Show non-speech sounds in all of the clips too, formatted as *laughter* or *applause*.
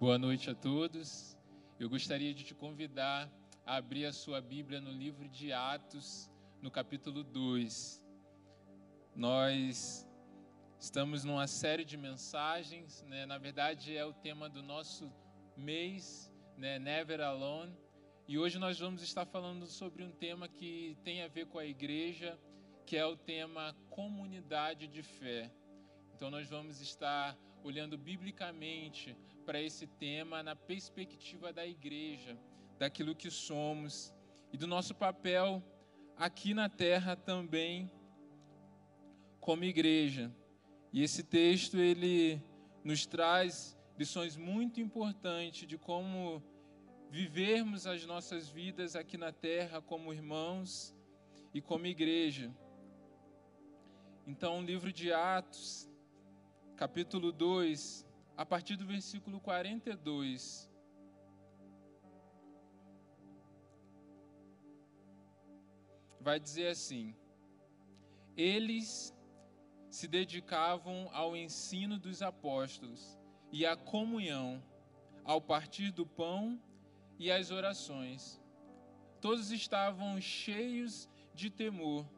Boa noite a todos. Eu gostaria de te convidar a abrir a sua Bíblia no livro de Atos, no capítulo 2. Nós estamos numa série de mensagens, né? na verdade é o tema do nosso mês, né? Never Alone. E hoje nós vamos estar falando sobre um tema que tem a ver com a igreja, que é o tema comunidade de fé. Então nós vamos estar olhando biblicamente para esse tema na perspectiva da igreja, daquilo que somos e do nosso papel aqui na terra também como igreja. E esse texto ele nos traz lições muito importantes de como vivermos as nossas vidas aqui na terra como irmãos e como igreja. Então, o livro de Atos, capítulo 2, a partir do versículo 42. Vai dizer assim: Eles se dedicavam ao ensino dos apóstolos e à comunhão, ao partir do pão e às orações. Todos estavam cheios de temor,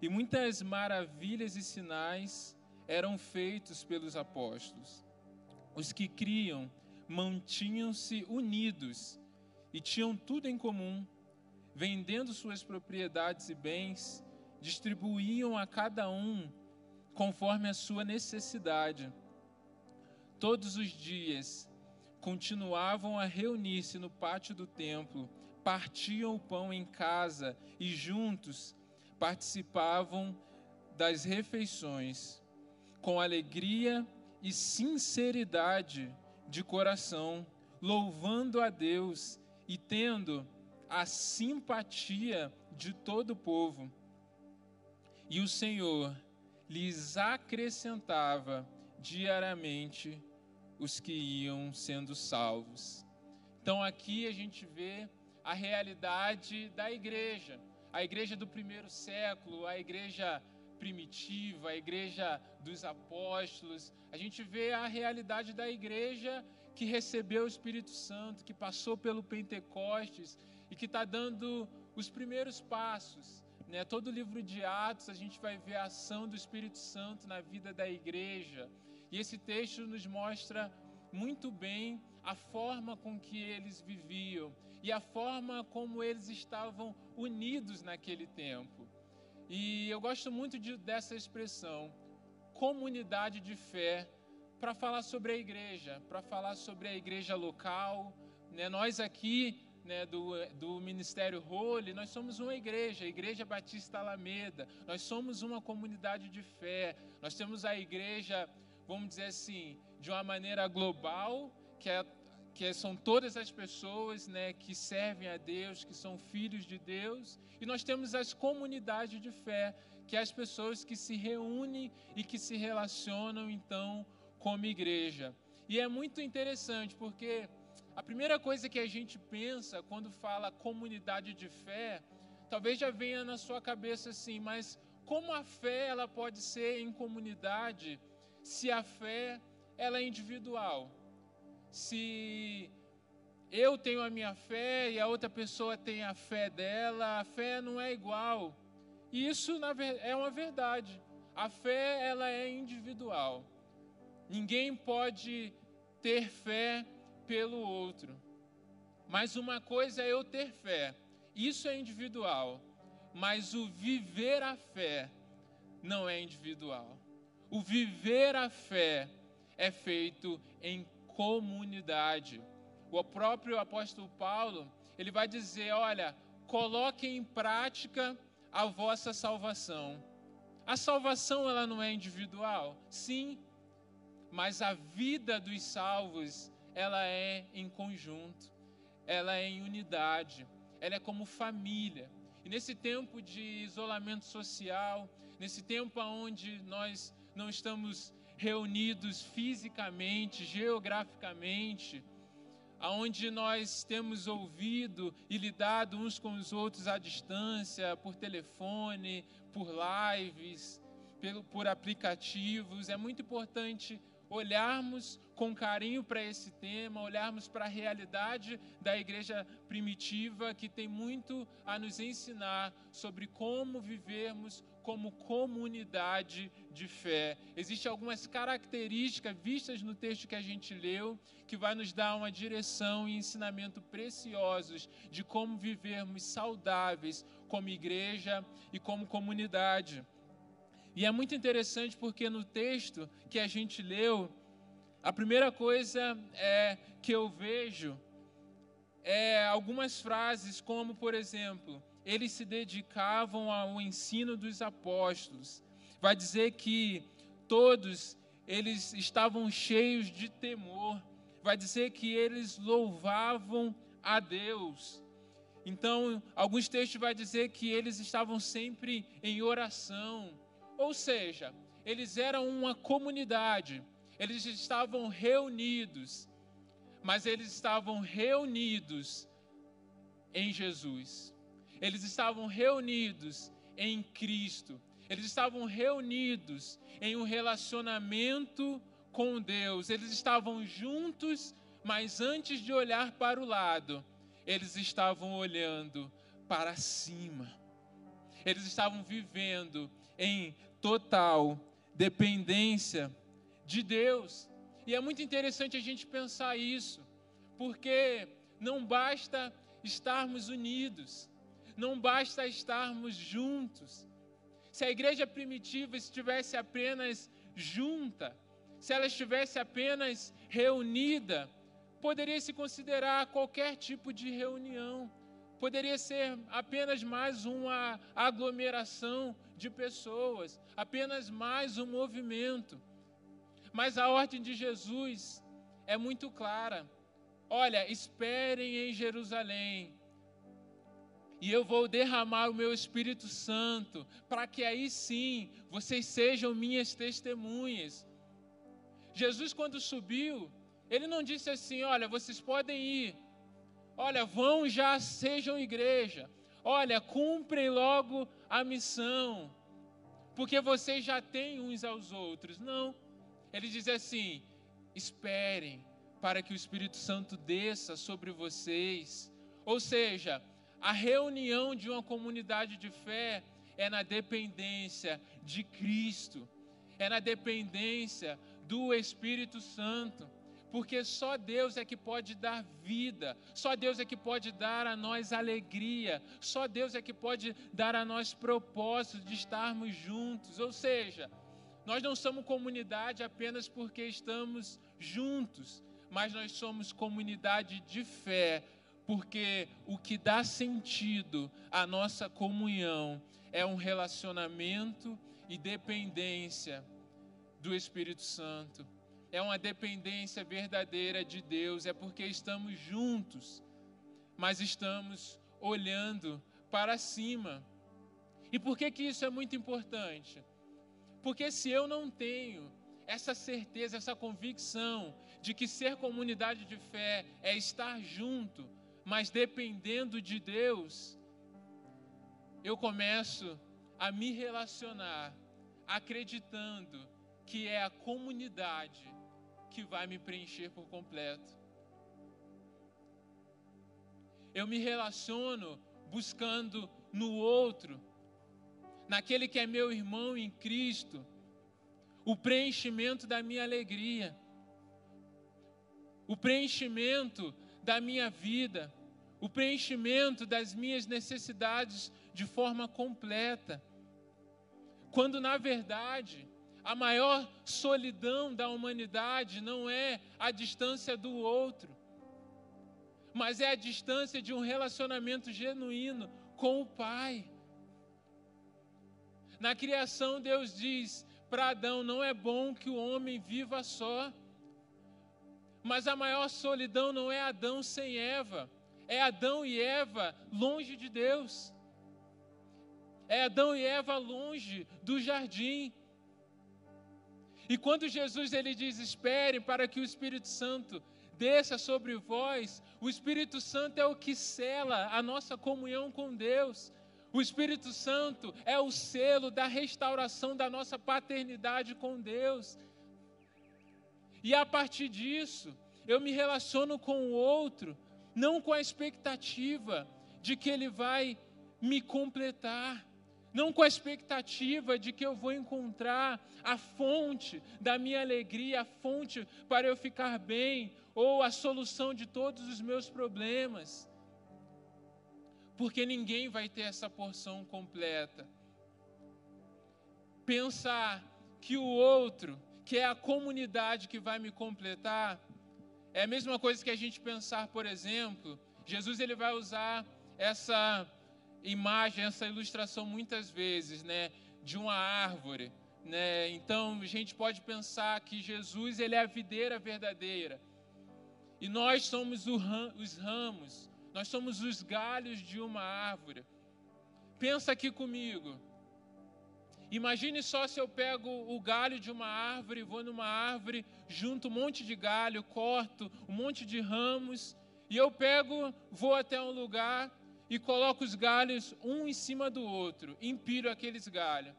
e muitas maravilhas e sinais eram feitos pelos apóstolos. Os que criam mantinham-se unidos e tinham tudo em comum, vendendo suas propriedades e bens, distribuíam a cada um conforme a sua necessidade. Todos os dias continuavam a reunir-se no pátio do templo, partiam o pão em casa e juntos participavam das refeições com alegria e sinceridade de coração, louvando a Deus e tendo a simpatia de todo o povo. E o Senhor lhes acrescentava diariamente os que iam sendo salvos. Então aqui a gente vê a realidade da igreja, a igreja do primeiro século, a igreja primitiva, a igreja dos apóstolos, a gente vê a realidade da igreja que recebeu o Espírito Santo, que passou pelo Pentecostes e que está dando os primeiros passos. Né? Todo o livro de Atos a gente vai ver a ação do Espírito Santo na vida da igreja. E esse texto nos mostra muito bem a forma com que eles viviam e a forma como eles estavam unidos naquele tempo. E eu gosto muito de, dessa expressão, comunidade de fé, para falar sobre a igreja, para falar sobre a igreja local. Né? Nós aqui né, do, do Ministério Role, nós somos uma igreja, a Igreja Batista Alameda. Nós somos uma comunidade de fé. Nós temos a igreja, vamos dizer assim, de uma maneira global, que é que são todas as pessoas né, que servem a Deus, que são filhos de Deus, e nós temos as comunidades de fé, que é as pessoas que se reúnem e que se relacionam então como igreja. E é muito interessante porque a primeira coisa que a gente pensa quando fala comunidade de fé, talvez já venha na sua cabeça assim, mas como a fé ela pode ser em comunidade se a fé ela é individual? Se eu tenho a minha fé e a outra pessoa tem a fé dela, a fé não é igual. E isso é uma verdade. A fé ela é individual. Ninguém pode ter fé pelo outro. Mas uma coisa é eu ter fé. Isso é individual. Mas o viver a fé não é individual. O viver a fé é feito em comunidade. O próprio apóstolo Paulo, ele vai dizer, olha, coloquem em prática a vossa salvação. A salvação ela não é individual, sim, mas a vida dos salvos ela é em conjunto, ela é em unidade, ela é como família. E nesse tempo de isolamento social, nesse tempo onde nós não estamos reunidos fisicamente, geograficamente, aonde nós temos ouvido e lidado uns com os outros à distância, por telefone, por lives, pelo, por aplicativos. É muito importante olharmos com carinho para esse tema, olharmos para a realidade da igreja primitiva, que tem muito a nos ensinar sobre como vivermos como comunidade de fé. Existem algumas características vistas no texto que a gente leu que vai nos dar uma direção e ensinamento preciosos de como vivermos saudáveis como igreja e como comunidade. E é muito interessante porque no texto que a gente leu, a primeira coisa é que eu vejo é algumas frases como, por exemplo, eles se dedicavam ao ensino dos apóstolos. Vai dizer que todos eles estavam cheios de temor. Vai dizer que eles louvavam a Deus. Então, alguns textos vai dizer que eles estavam sempre em oração. Ou seja, eles eram uma comunidade. Eles estavam reunidos. Mas eles estavam reunidos em Jesus. Eles estavam reunidos em Cristo. Eles estavam reunidos em um relacionamento com Deus. Eles estavam juntos, mas antes de olhar para o lado, eles estavam olhando para cima. Eles estavam vivendo em total dependência de Deus. E é muito interessante a gente pensar isso, porque não basta estarmos unidos, não basta estarmos juntos. Se a igreja primitiva estivesse apenas junta, se ela estivesse apenas reunida, poderia se considerar qualquer tipo de reunião, poderia ser apenas mais uma aglomeração de pessoas, apenas mais um movimento. Mas a ordem de Jesus é muito clara. Olha, esperem em Jerusalém, e eu vou derramar o meu Espírito Santo, para que aí sim vocês sejam minhas testemunhas. Jesus, quando subiu, ele não disse assim: olha, vocês podem ir, olha, vão já, sejam igreja, olha, cumprem logo a missão, porque vocês já têm uns aos outros. Não, ele diz assim: esperem para que o Espírito Santo desça sobre vocês. Ou seja, a reunião de uma comunidade de fé é na dependência de Cristo, é na dependência do Espírito Santo, porque só Deus é que pode dar vida, só Deus é que pode dar a nós alegria, só Deus é que pode dar a nós propósito de estarmos juntos. Ou seja, nós não somos comunidade apenas porque estamos juntos, mas nós somos comunidade de fé porque o que dá sentido à nossa comunhão é um relacionamento e dependência do Espírito Santo. É uma dependência verdadeira de Deus, é porque estamos juntos, mas estamos olhando para cima. E por que que isso é muito importante? Porque se eu não tenho essa certeza, essa convicção de que ser comunidade de fé é estar junto, mas dependendo de Deus, eu começo a me relacionar acreditando que é a comunidade que vai me preencher por completo. Eu me relaciono buscando no outro, naquele que é meu irmão em Cristo, o preenchimento da minha alegria, o preenchimento da minha vida, o preenchimento das minhas necessidades de forma completa. Quando, na verdade, a maior solidão da humanidade não é a distância do outro, mas é a distância de um relacionamento genuíno com o Pai. Na criação, Deus diz para Adão: não é bom que o homem viva só. Mas a maior solidão não é Adão sem Eva, é Adão e Eva longe de Deus. É Adão e Eva longe do jardim. E quando Jesus ele diz: "Espere para que o Espírito Santo desça sobre vós", o Espírito Santo é o que sela a nossa comunhão com Deus. O Espírito Santo é o selo da restauração da nossa paternidade com Deus. E a partir disso, eu me relaciono com o outro, não com a expectativa de que ele vai me completar, não com a expectativa de que eu vou encontrar a fonte da minha alegria, a fonte para eu ficar bem, ou a solução de todos os meus problemas. Porque ninguém vai ter essa porção completa. Pensar que o outro, que é a comunidade que vai me completar, é a mesma coisa que a gente pensar, por exemplo, Jesus ele vai usar essa imagem, essa ilustração muitas vezes, né, de uma árvore, né? Então a gente pode pensar que Jesus ele é a videira verdadeira e nós somos os ramos, nós somos os galhos de uma árvore. Pensa aqui comigo. Imagine só se eu pego o galho de uma árvore, vou numa árvore, junto um monte de galho, corto um monte de ramos, e eu pego, vou até um lugar e coloco os galhos um em cima do outro, empilho aqueles galhos.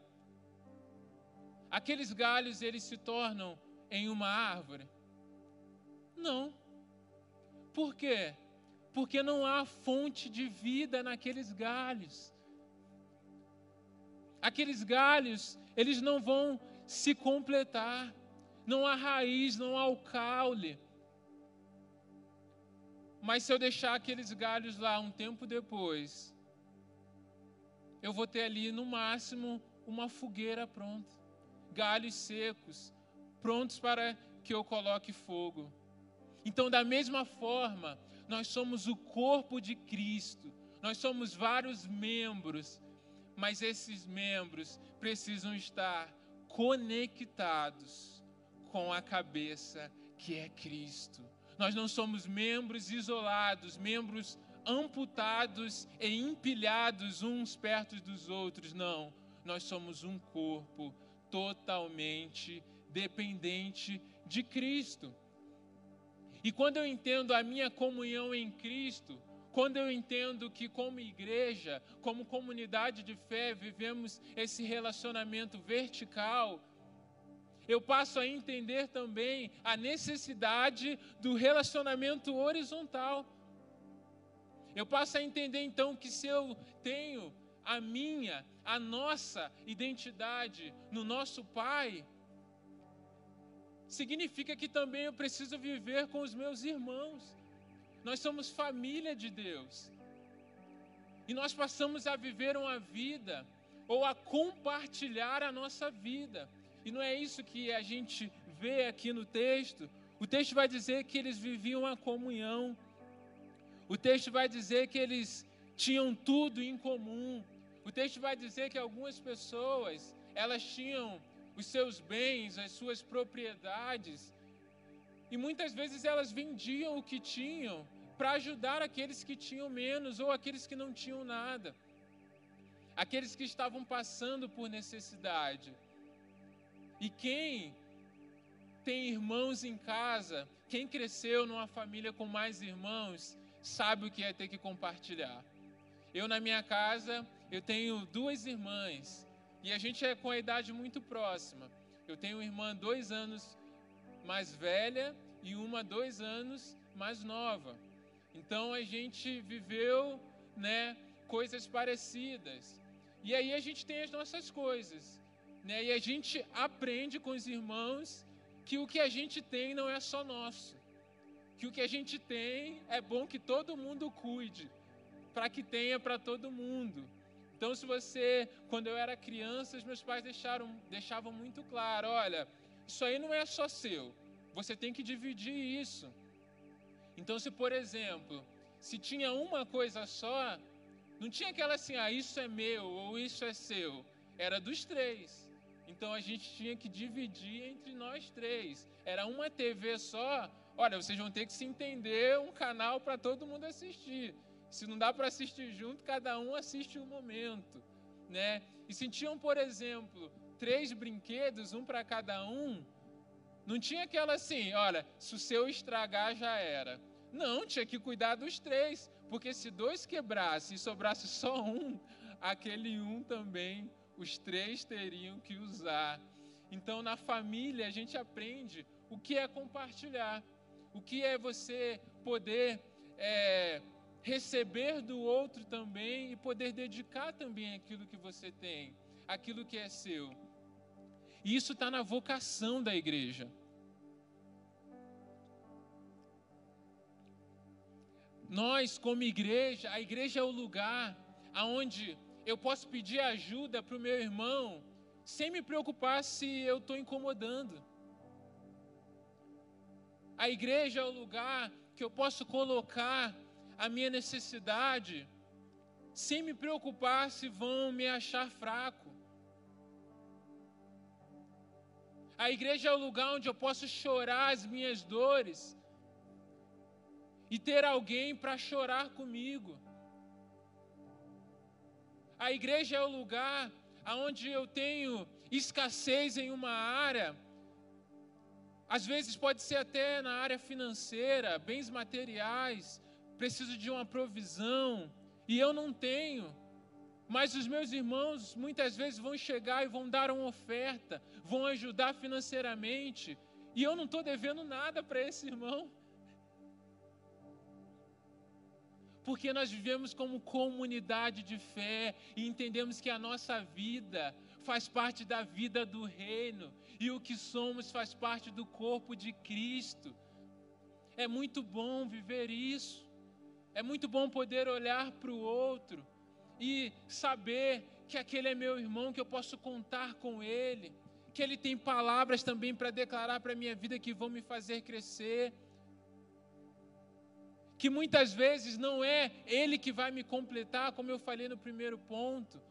Aqueles galhos eles se tornam em uma árvore? Não. Por quê? Porque não há fonte de vida naqueles galhos. Aqueles galhos, eles não vão se completar. Não há raiz, não há o caule. Mas se eu deixar aqueles galhos lá um tempo depois, eu vou ter ali no máximo uma fogueira pronta, galhos secos, prontos para que eu coloque fogo. Então, da mesma forma, nós somos o corpo de Cristo, nós somos vários membros, mas esses membros precisam estar conectados com a cabeça que é Cristo. Nós não somos membros isolados, membros amputados e empilhados uns perto dos outros, não. Nós somos um corpo totalmente dependente de Cristo. E quando eu entendo a minha comunhão em Cristo, quando eu entendo que, como igreja, como comunidade de fé, vivemos esse relacionamento vertical, eu passo a entender também a necessidade do relacionamento horizontal. Eu passo a entender então que se eu tenho a minha, a nossa identidade no nosso Pai, significa que também eu preciso viver com os meus irmãos. Nós somos família de Deus. E nós passamos a viver uma vida ou a compartilhar a nossa vida e não é isso que a gente vê aqui no texto. O texto vai dizer que eles viviam a comunhão. O texto vai dizer que eles tinham tudo em comum. O texto vai dizer que algumas pessoas, elas tinham os seus bens, as suas propriedades, e muitas vezes elas vendiam o que tinham para ajudar aqueles que tinham menos ou aqueles que não tinham nada. Aqueles que estavam passando por necessidade. E quem tem irmãos em casa, quem cresceu numa família com mais irmãos, sabe o que é ter que compartilhar. Eu, na minha casa, eu tenho duas irmãs e a gente é com a idade muito próxima. Eu tenho uma irmã dois anos mais velha e uma dois anos mais nova. Então a gente viveu, né, coisas parecidas. E aí a gente tem as nossas coisas. Né? E a gente aprende com os irmãos que o que a gente tem não é só nosso. Que o que a gente tem é bom que todo mundo cuide, para que tenha para todo mundo. Então, se você, quando eu era criança, os meus pais deixaram, deixavam muito claro: olha, isso aí não é só seu, você tem que dividir isso. Então, se por exemplo, se tinha uma coisa só, não tinha aquela assim, ah, isso é meu ou isso é seu, era dos três. Então a gente tinha que dividir entre nós três. Era uma TV só. Olha, vocês vão ter que se entender um canal para todo mundo assistir. Se não dá para assistir junto, cada um assiste um momento, né? E se tinham, por exemplo, três brinquedos, um para cada um, não tinha aquela assim, olha, se o seu estragar já era. Não, tinha que cuidar dos três, porque se dois quebrasse e sobrasse só um, aquele um também os três teriam que usar. Então, na família, a gente aprende o que é compartilhar, o que é você poder é, receber do outro também e poder dedicar também aquilo que você tem, aquilo que é seu. E isso está na vocação da igreja. Nós, como igreja, a igreja é o lugar aonde eu posso pedir ajuda para o meu irmão sem me preocupar se eu estou incomodando. A igreja é o lugar que eu posso colocar a minha necessidade sem me preocupar se vão me achar fraco. A igreja é o lugar onde eu posso chorar as minhas dores e ter alguém para chorar comigo. A igreja é o lugar onde eu tenho escassez em uma área, às vezes pode ser até na área financeira, bens materiais, preciso de uma provisão e eu não tenho. Mas os meus irmãos muitas vezes vão chegar e vão dar uma oferta, vão ajudar financeiramente, e eu não estou devendo nada para esse irmão. Porque nós vivemos como comunidade de fé e entendemos que a nossa vida faz parte da vida do reino e o que somos faz parte do corpo de Cristo. É muito bom viver isso. É muito bom poder olhar para o outro e saber que aquele é meu irmão, que eu posso contar com ele, que ele tem palavras também para declarar para a minha vida que vão me fazer crescer que muitas vezes não é Ele que vai me completar, como eu falei no primeiro ponto,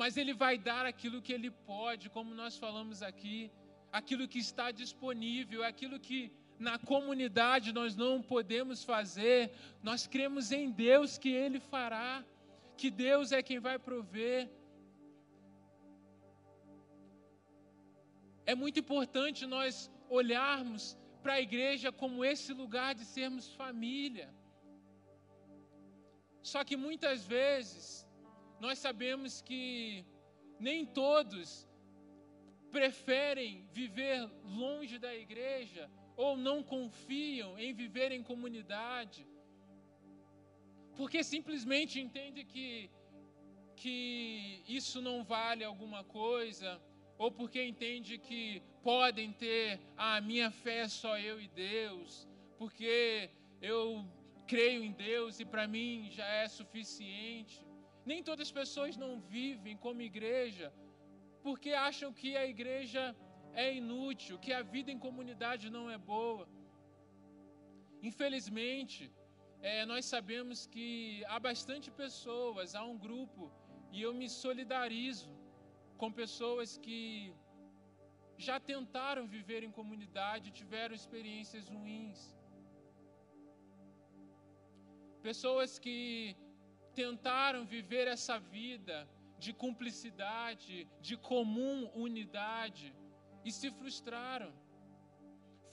mas Ele vai dar aquilo que Ele pode, como nós falamos aqui, aquilo que está disponível, aquilo que na comunidade nós não podemos fazer, nós cremos em Deus que Ele fará, que Deus é quem vai prover. É muito importante nós olharmos para a igreja como esse lugar de sermos família. Só que muitas vezes nós sabemos que nem todos preferem viver longe da igreja ou não confiam em viver em comunidade, porque simplesmente entende que que isso não vale alguma coisa, ou porque entende que podem ter a ah, minha fé é só eu e Deus, porque eu creio em Deus e para mim já é suficiente. Nem todas as pessoas não vivem como igreja porque acham que a igreja é inútil, que a vida em comunidade não é boa. Infelizmente, é, nós sabemos que há bastante pessoas, há um grupo, e eu me solidarizo com pessoas que já tentaram viver em comunidade, tiveram experiências ruins. Pessoas que tentaram viver essa vida de cumplicidade, de comum unidade e se frustraram.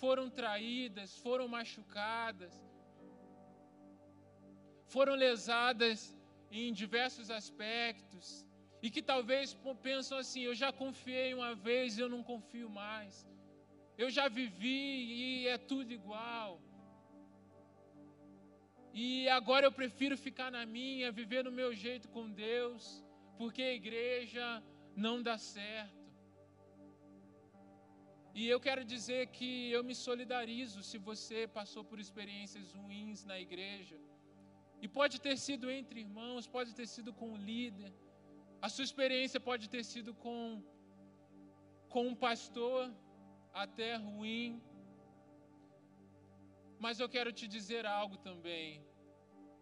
Foram traídas, foram machucadas, foram lesadas em diversos aspectos e que talvez pensam assim: eu já confiei uma vez, eu não confio mais. Eu já vivi e é tudo igual. E agora eu prefiro ficar na minha, viver no meu jeito com Deus, porque a igreja não dá certo. E eu quero dizer que eu me solidarizo se você passou por experiências ruins na igreja. E pode ter sido entre irmãos, pode ter sido com o líder a sua experiência pode ter sido com, com um pastor até ruim. Mas eu quero te dizer algo também,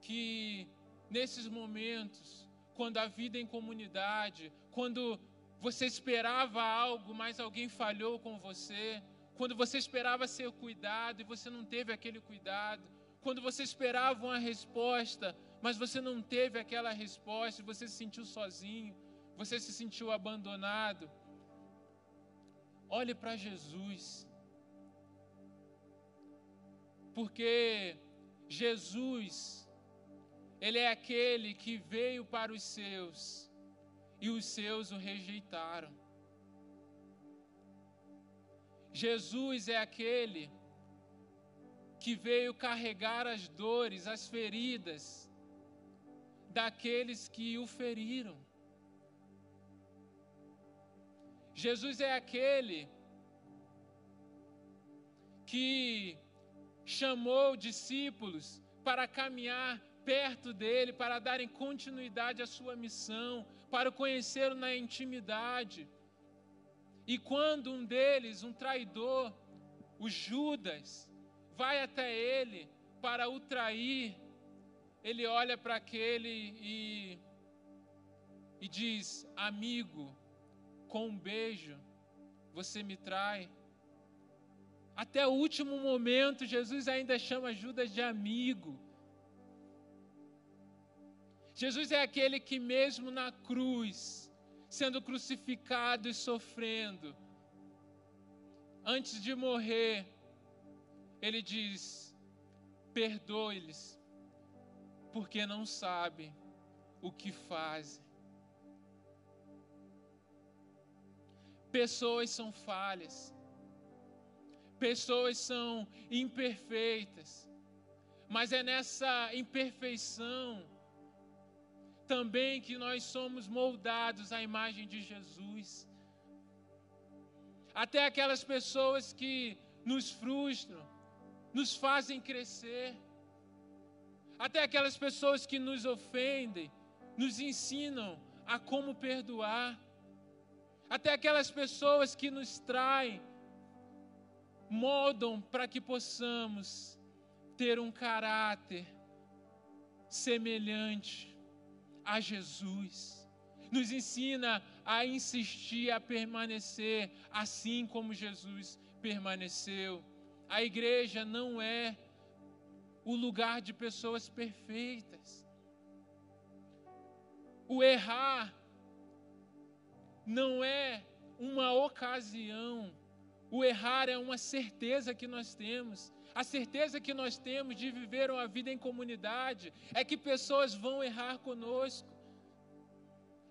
que nesses momentos, quando a vida em comunidade, quando você esperava algo, mas alguém falhou com você, quando você esperava ser cuidado e você não teve aquele cuidado, quando você esperava uma resposta, mas você não teve aquela resposta, você se sentiu sozinho, você se sentiu abandonado. Olhe para Jesus. Porque Jesus, Ele é aquele que veio para os seus e os seus o rejeitaram. Jesus é aquele que veio carregar as dores, as feridas daqueles que o feriram. Jesus é aquele que chamou discípulos para caminhar perto dele, para darem continuidade à sua missão, para o conhecer na intimidade. E quando um deles, um traidor, o Judas, vai até ele para o trair, ele olha para aquele e, e diz: Amigo, com um beijo, você me trai. Até o último momento, Jesus ainda chama Judas de amigo. Jesus é aquele que, mesmo na cruz, sendo crucificado e sofrendo, antes de morrer, ele diz: perdoe-lhes, porque não sabem o que fazem. Pessoas são falhas, pessoas são imperfeitas, mas é nessa imperfeição também que nós somos moldados à imagem de Jesus. Até aquelas pessoas que nos frustram, nos fazem crescer. Até aquelas pessoas que nos ofendem, nos ensinam a como perdoar. Até aquelas pessoas que nos traem, moldam para que possamos ter um caráter semelhante a Jesus. Nos ensina a insistir, a permanecer assim como Jesus permaneceu. A igreja não é o lugar de pessoas perfeitas. O errar não é uma ocasião, o errar é uma certeza que nós temos. A certeza que nós temos de viver uma vida em comunidade é que pessoas vão errar conosco,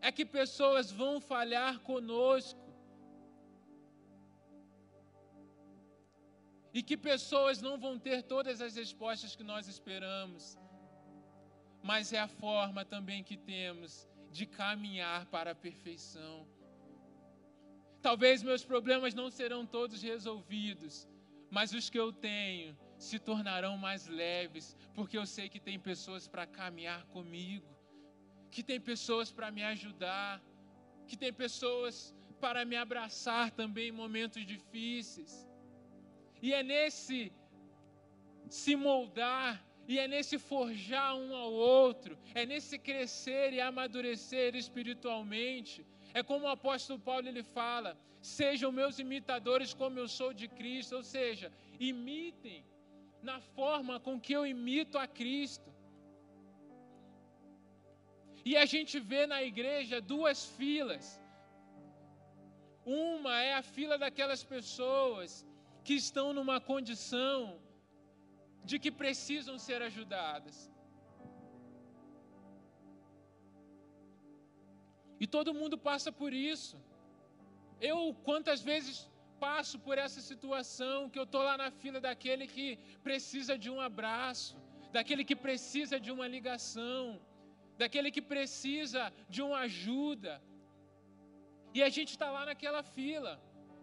é que pessoas vão falhar conosco, e que pessoas não vão ter todas as respostas que nós esperamos, mas é a forma também que temos de caminhar para a perfeição. Talvez meus problemas não serão todos resolvidos, mas os que eu tenho se tornarão mais leves, porque eu sei que tem pessoas para caminhar comigo, que tem pessoas para me ajudar, que tem pessoas para me abraçar também em momentos difíceis. E é nesse se moldar, e é nesse forjar um ao outro, é nesse crescer e amadurecer espiritualmente. É como o apóstolo Paulo ele fala: sejam meus imitadores como eu sou de Cristo, ou seja, imitem na forma com que eu imito a Cristo. E a gente vê na igreja duas filas. Uma é a fila daquelas pessoas que estão numa condição de que precisam ser ajudadas. E todo mundo passa por isso. Eu, quantas vezes passo por essa situação que eu estou lá na fila daquele que precisa de um abraço, daquele que precisa de uma ligação, daquele que precisa de uma ajuda. E a gente está lá naquela fila,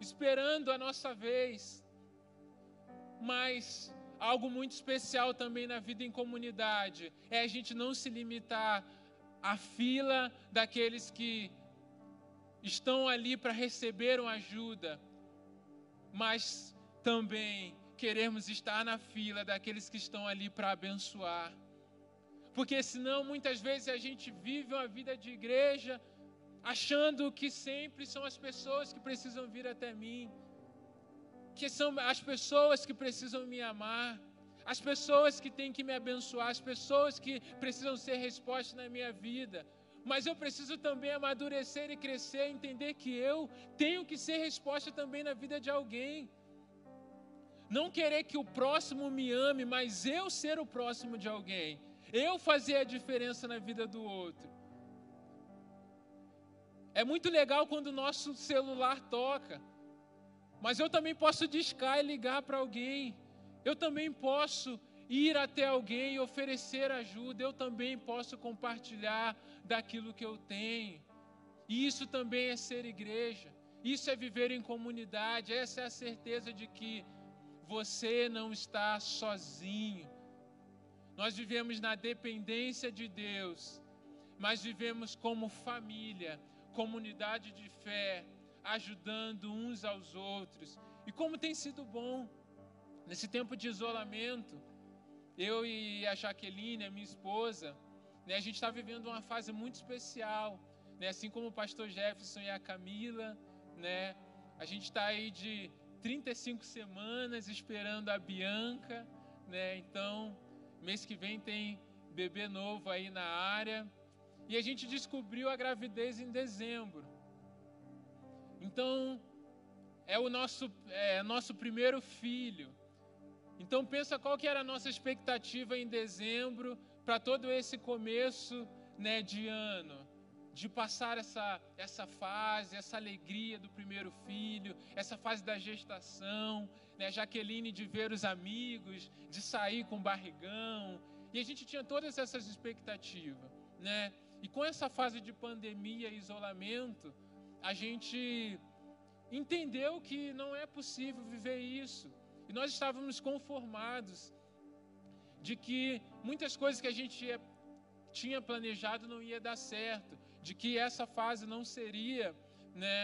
esperando a nossa vez mas algo muito especial também na vida em comunidade é a gente não se limitar à fila daqueles que estão ali para receber uma ajuda, mas também queremos estar na fila daqueles que estão ali para abençoar. Porque senão muitas vezes a gente vive uma vida de igreja achando que sempre são as pessoas que precisam vir até mim que são as pessoas que precisam me amar, as pessoas que têm que me abençoar, as pessoas que precisam ser respostas na minha vida. Mas eu preciso também amadurecer e crescer, entender que eu tenho que ser resposta também na vida de alguém. Não querer que o próximo me ame, mas eu ser o próximo de alguém. Eu fazer a diferença na vida do outro. É muito legal quando o nosso celular toca. Mas eu também posso discar e ligar para alguém. Eu também posso ir até alguém e oferecer ajuda. Eu também posso compartilhar daquilo que eu tenho. E isso também é ser igreja. Isso é viver em comunidade. Essa é a certeza de que você não está sozinho. Nós vivemos na dependência de Deus, mas vivemos como família, comunidade de fé, ajudando uns aos outros. E como tem sido bom nesse tempo de isolamento, eu e a Jaqueline, a minha esposa, né, a gente está vivendo uma fase muito especial, né, assim como o pastor Jefferson e a Camila, né, a gente está aí de 35 semanas esperando a Bianca, né, então mês que vem tem bebê novo aí na área, e a gente descobriu a gravidez em dezembro. Então, é o nosso, é, nosso primeiro filho. Então pensa qual que era a nossa expectativa em dezembro para todo esse começo né, de ano, de passar essa, essa fase, essa alegria do primeiro filho, essa fase da gestação, né, Jaqueline de ver os amigos, de sair com o barrigão, e a gente tinha todas essas expectativas, né? E com essa fase de pandemia e isolamento, a gente entendeu que não é possível viver isso. E nós estávamos conformados de que muitas coisas que a gente tinha planejado não ia dar certo, de que essa fase não seria, né,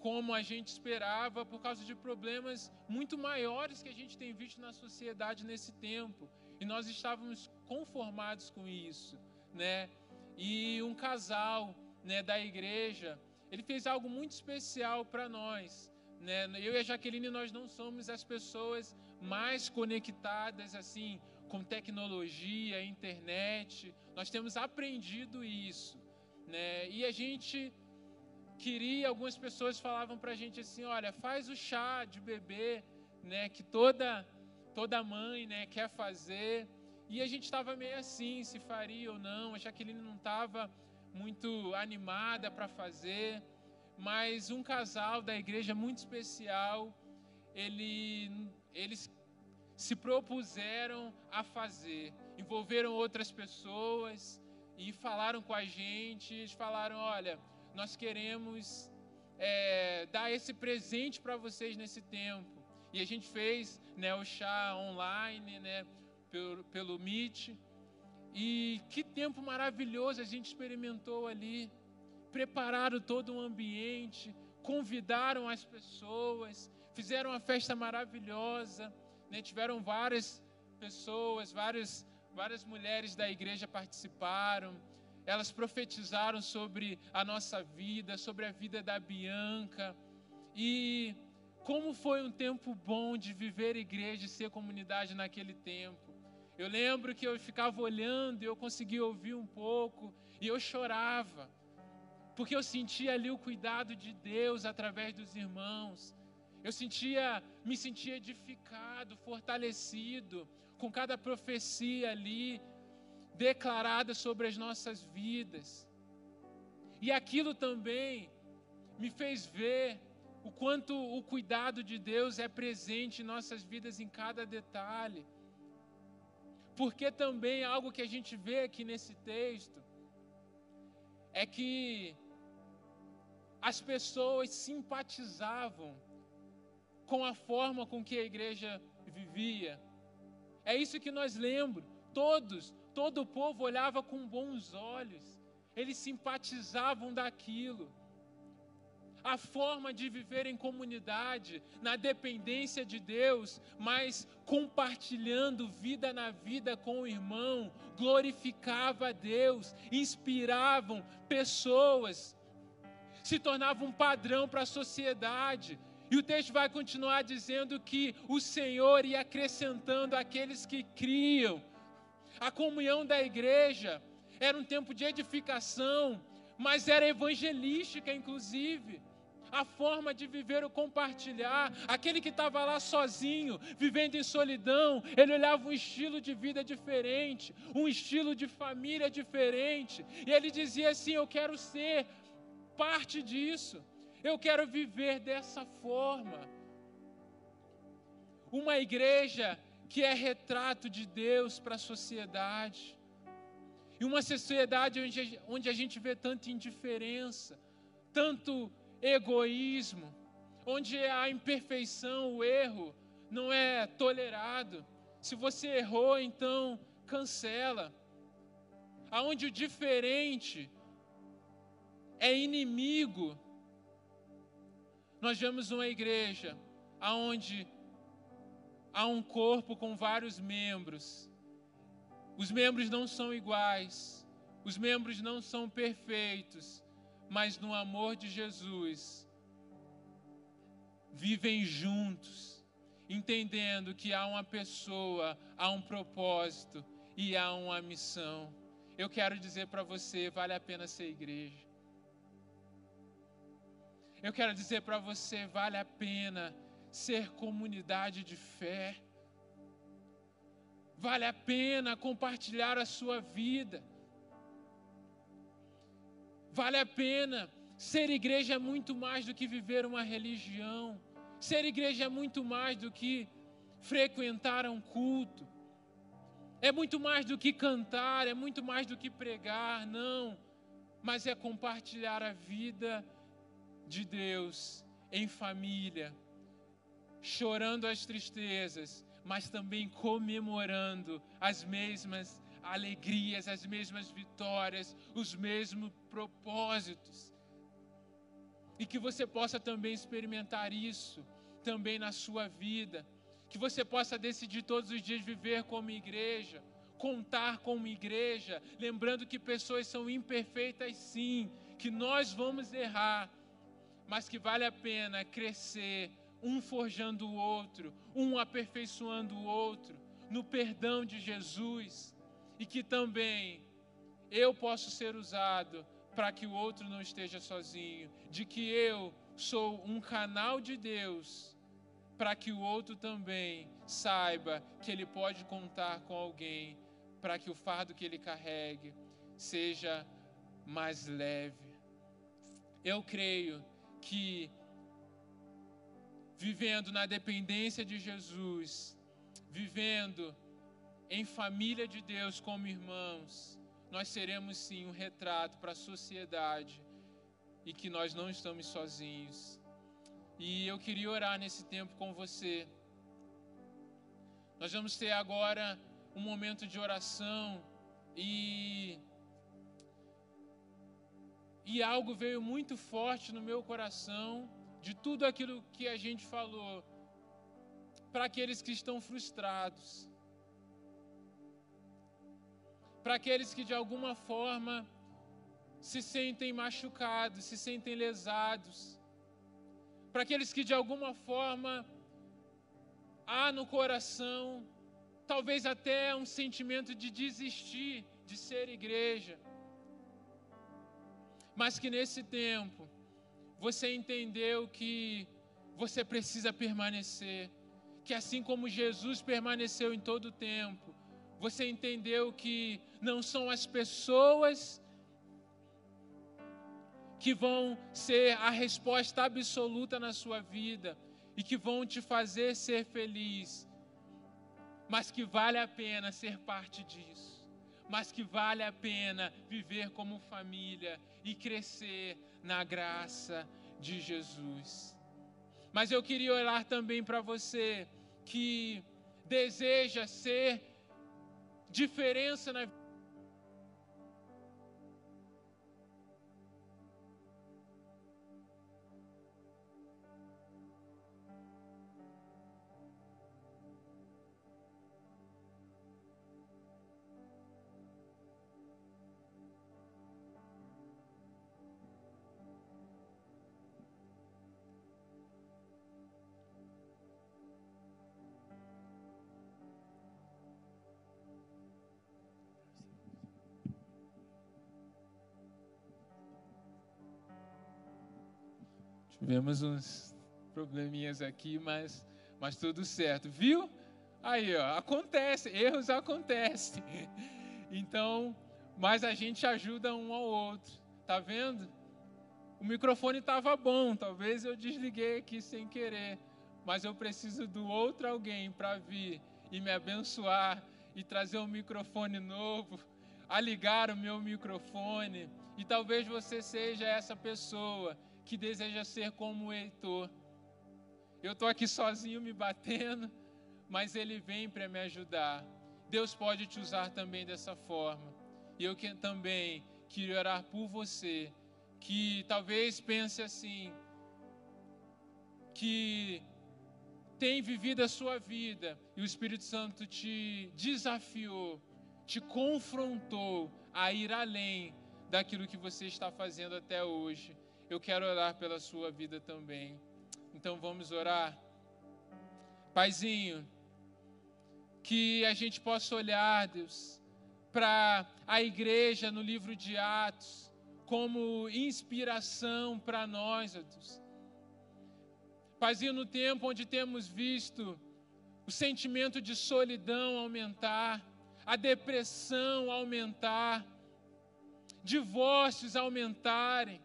como a gente esperava por causa de problemas muito maiores que a gente tem visto na sociedade nesse tempo. E nós estávamos conformados com isso, né? E um casal, né, da igreja, ele fez algo muito especial para nós. Né? Eu e a Jaqueline, nós não somos as pessoas mais conectadas assim com tecnologia, internet. Nós temos aprendido isso. Né? E a gente queria, algumas pessoas falavam para a gente assim, olha, faz o chá de bebê, né, que toda toda mãe, né, quer fazer. E a gente estava meio assim, se faria ou não. A Jaqueline não estava muito animada para fazer mas um casal da igreja muito especial, ele, eles se propuseram a fazer, envolveram outras pessoas e falaram com a gente. Eles falaram: olha, nós queremos é, dar esse presente para vocês nesse tempo. E a gente fez né, o chá online, né, pelo, pelo Meet. E que tempo maravilhoso a gente experimentou ali prepararam todo o ambiente, convidaram as pessoas, fizeram uma festa maravilhosa, né? tiveram várias pessoas, várias, várias mulheres da igreja participaram, elas profetizaram sobre a nossa vida, sobre a vida da Bianca, e como foi um tempo bom de viver igreja e ser comunidade naquele tempo. Eu lembro que eu ficava olhando e eu conseguia ouvir um pouco, e eu chorava porque eu sentia ali o cuidado de Deus através dos irmãos. Eu sentia, me sentia edificado, fortalecido com cada profecia ali declarada sobre as nossas vidas. E aquilo também me fez ver o quanto o cuidado de Deus é presente em nossas vidas em cada detalhe. Porque também algo que a gente vê aqui nesse texto é que as pessoas simpatizavam com a forma com que a igreja vivia. É isso que nós lembramos. Todos, todo o povo olhava com bons olhos. Eles simpatizavam daquilo. A forma de viver em comunidade, na dependência de Deus, mas compartilhando vida na vida com o irmão, glorificava a Deus, inspiravam pessoas se tornava um padrão para a sociedade. E o texto vai continuar dizendo que o Senhor ia acrescentando aqueles que criam. A comunhão da igreja era um tempo de edificação, mas era evangelística, inclusive. A forma de viver o compartilhar. Aquele que estava lá sozinho, vivendo em solidão, ele olhava um estilo de vida diferente, um estilo de família diferente. E ele dizia assim: Eu quero ser parte disso. Eu quero viver dessa forma. uma igreja que é retrato de Deus para a sociedade. E uma sociedade onde, onde a gente vê tanta indiferença, tanto egoísmo, onde a imperfeição, o erro, não é tolerado. Se você errou, então cancela. Aonde o diferente é inimigo. Nós vemos uma igreja aonde há um corpo com vários membros. Os membros não são iguais, os membros não são perfeitos, mas no amor de Jesus vivem juntos, entendendo que há uma pessoa, há um propósito e há uma missão. Eu quero dizer para você, vale a pena ser igreja. Eu quero dizer para você, vale a pena ser comunidade de fé. Vale a pena compartilhar a sua vida. Vale a pena ser igreja é muito mais do que viver uma religião. Ser igreja é muito mais do que frequentar um culto. É muito mais do que cantar, é muito mais do que pregar, não. Mas é compartilhar a vida de Deus em família, chorando as tristezas, mas também comemorando as mesmas alegrias, as mesmas vitórias, os mesmos propósitos. E que você possa também experimentar isso também na sua vida. Que você possa decidir todos os dias viver como igreja, contar como igreja, lembrando que pessoas são imperfeitas sim, que nós vamos errar, mas que vale a pena crescer um forjando o outro, um aperfeiçoando o outro, no perdão de Jesus, e que também eu posso ser usado para que o outro não esteja sozinho, de que eu sou um canal de Deus para que o outro também saiba que ele pode contar com alguém, para que o fardo que ele carregue seja mais leve. Eu creio que vivendo na dependência de Jesus, vivendo em família de Deus como irmãos, nós seremos sim um retrato para a sociedade e que nós não estamos sozinhos. E eu queria orar nesse tempo com você. Nós vamos ter agora um momento de oração e e algo veio muito forte no meu coração de tudo aquilo que a gente falou para aqueles que estão frustrados, para aqueles que de alguma forma se sentem machucados, se sentem lesados, para aqueles que de alguma forma há no coração talvez até um sentimento de desistir de ser igreja, mas que nesse tempo você entendeu que você precisa permanecer, que assim como Jesus permaneceu em todo o tempo, você entendeu que não são as pessoas que vão ser a resposta absoluta na sua vida e que vão te fazer ser feliz, mas que vale a pena ser parte disso, mas que vale a pena viver como família e crescer na graça de Jesus. Mas eu queria orar também para você que deseja ser diferença na vida Tivemos uns probleminhas aqui, mas, mas tudo certo. Viu? Aí, ó, acontece, erros acontecem. *laughs* Então, mas a gente ajuda um ao outro. Tá vendo? O microfone estava bom, talvez eu desliguei aqui sem querer, mas eu preciso do outro alguém para vir e me abençoar e trazer um microfone novo, a ligar o meu microfone. E talvez você seja essa pessoa que deseja ser como o Heitor. Eu estou aqui sozinho me batendo, mas ele vem para me ajudar. Deus pode te usar também dessa forma. E eu que, também queria orar por você, que talvez pense assim, que tem vivido a sua vida e o Espírito Santo te desafiou, te confrontou a ir além daquilo que você está fazendo até hoje. Eu quero orar pela sua vida também. Então vamos orar. Paizinho, que a gente possa olhar, Deus, para a igreja no livro de Atos como inspiração para nós, Deus Paizinho, no tempo onde temos visto o sentimento de solidão aumentar, a depressão aumentar, divórcios aumentarem,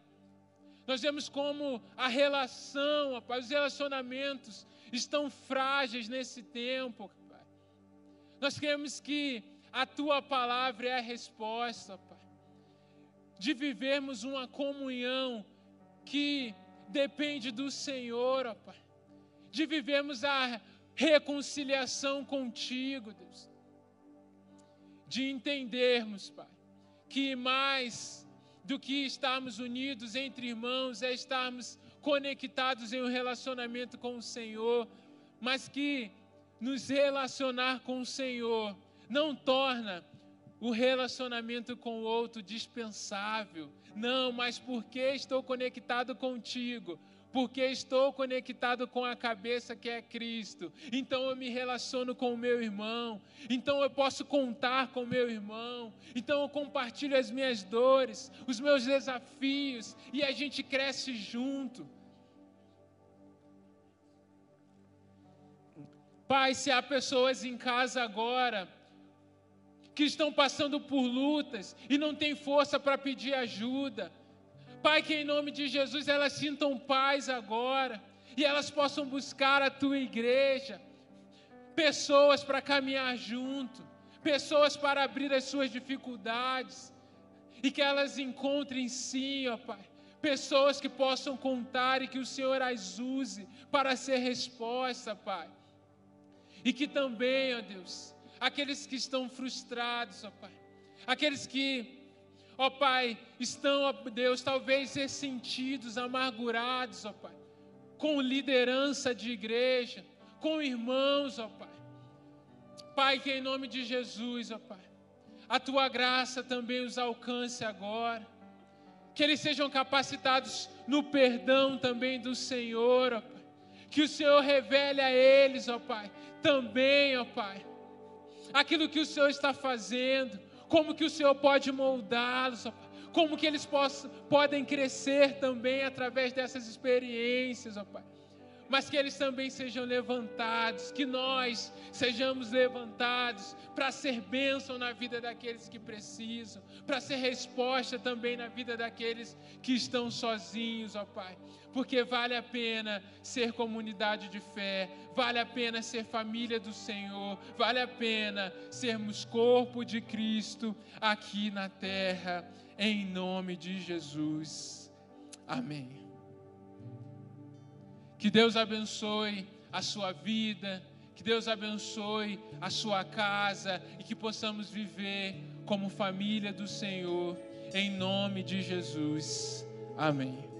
nós vemos como a relação, Pai, os relacionamentos estão frágeis nesse tempo, Pai. Nós queremos que a Tua palavra é a resposta, Pai, de vivermos uma comunhão que depende do Senhor, ó Pai. De vivermos a reconciliação contigo, Deus. De entendermos, Pai, que mais do que estarmos unidos entre irmãos é estarmos conectados em um relacionamento com o Senhor, mas que nos relacionar com o Senhor não torna o relacionamento com o outro dispensável. Não, mas porque estou conectado contigo, porque estou conectado com a cabeça que é Cristo. Então eu me relaciono com o meu irmão. Então eu posso contar com o meu irmão. Então eu compartilho as minhas dores, os meus desafios e a gente cresce junto. Pai, se há pessoas em casa agora que estão passando por lutas e não têm força para pedir ajuda. Pai, que em nome de Jesus elas sintam paz agora e elas possam buscar a tua igreja, pessoas para caminhar junto, pessoas para abrir as suas dificuldades e que elas encontrem sim, ó Pai, pessoas que possam contar e que o Senhor as use para ser resposta, Pai. E que também, ó Deus, aqueles que estão frustrados, ó Pai, aqueles que, ó Pai, estão, ó Deus, talvez ressentidos, amargurados, ó Pai, com liderança de igreja, com irmãos, ó Pai. Pai, que em nome de Jesus, ó Pai, a tua graça também os alcance agora, que eles sejam capacitados no perdão também do Senhor, ó Pai. Que o Senhor revele a eles, ó Pai, também, ó Pai, aquilo que o Senhor está fazendo, como que o Senhor pode moldá-los, como que eles possam, podem crescer também através dessas experiências, ó Pai. Mas que eles também sejam levantados, que nós sejamos levantados para ser bênção na vida daqueles que precisam, para ser resposta também na vida daqueles que estão sozinhos, ó Pai porque vale a pena ser comunidade de fé, vale a pena ser família do Senhor, vale a pena sermos corpo de Cristo aqui na terra, em nome de Jesus. Amém. Que Deus abençoe a sua vida, que Deus abençoe a sua casa e que possamos viver como família do Senhor, em nome de Jesus. Amém.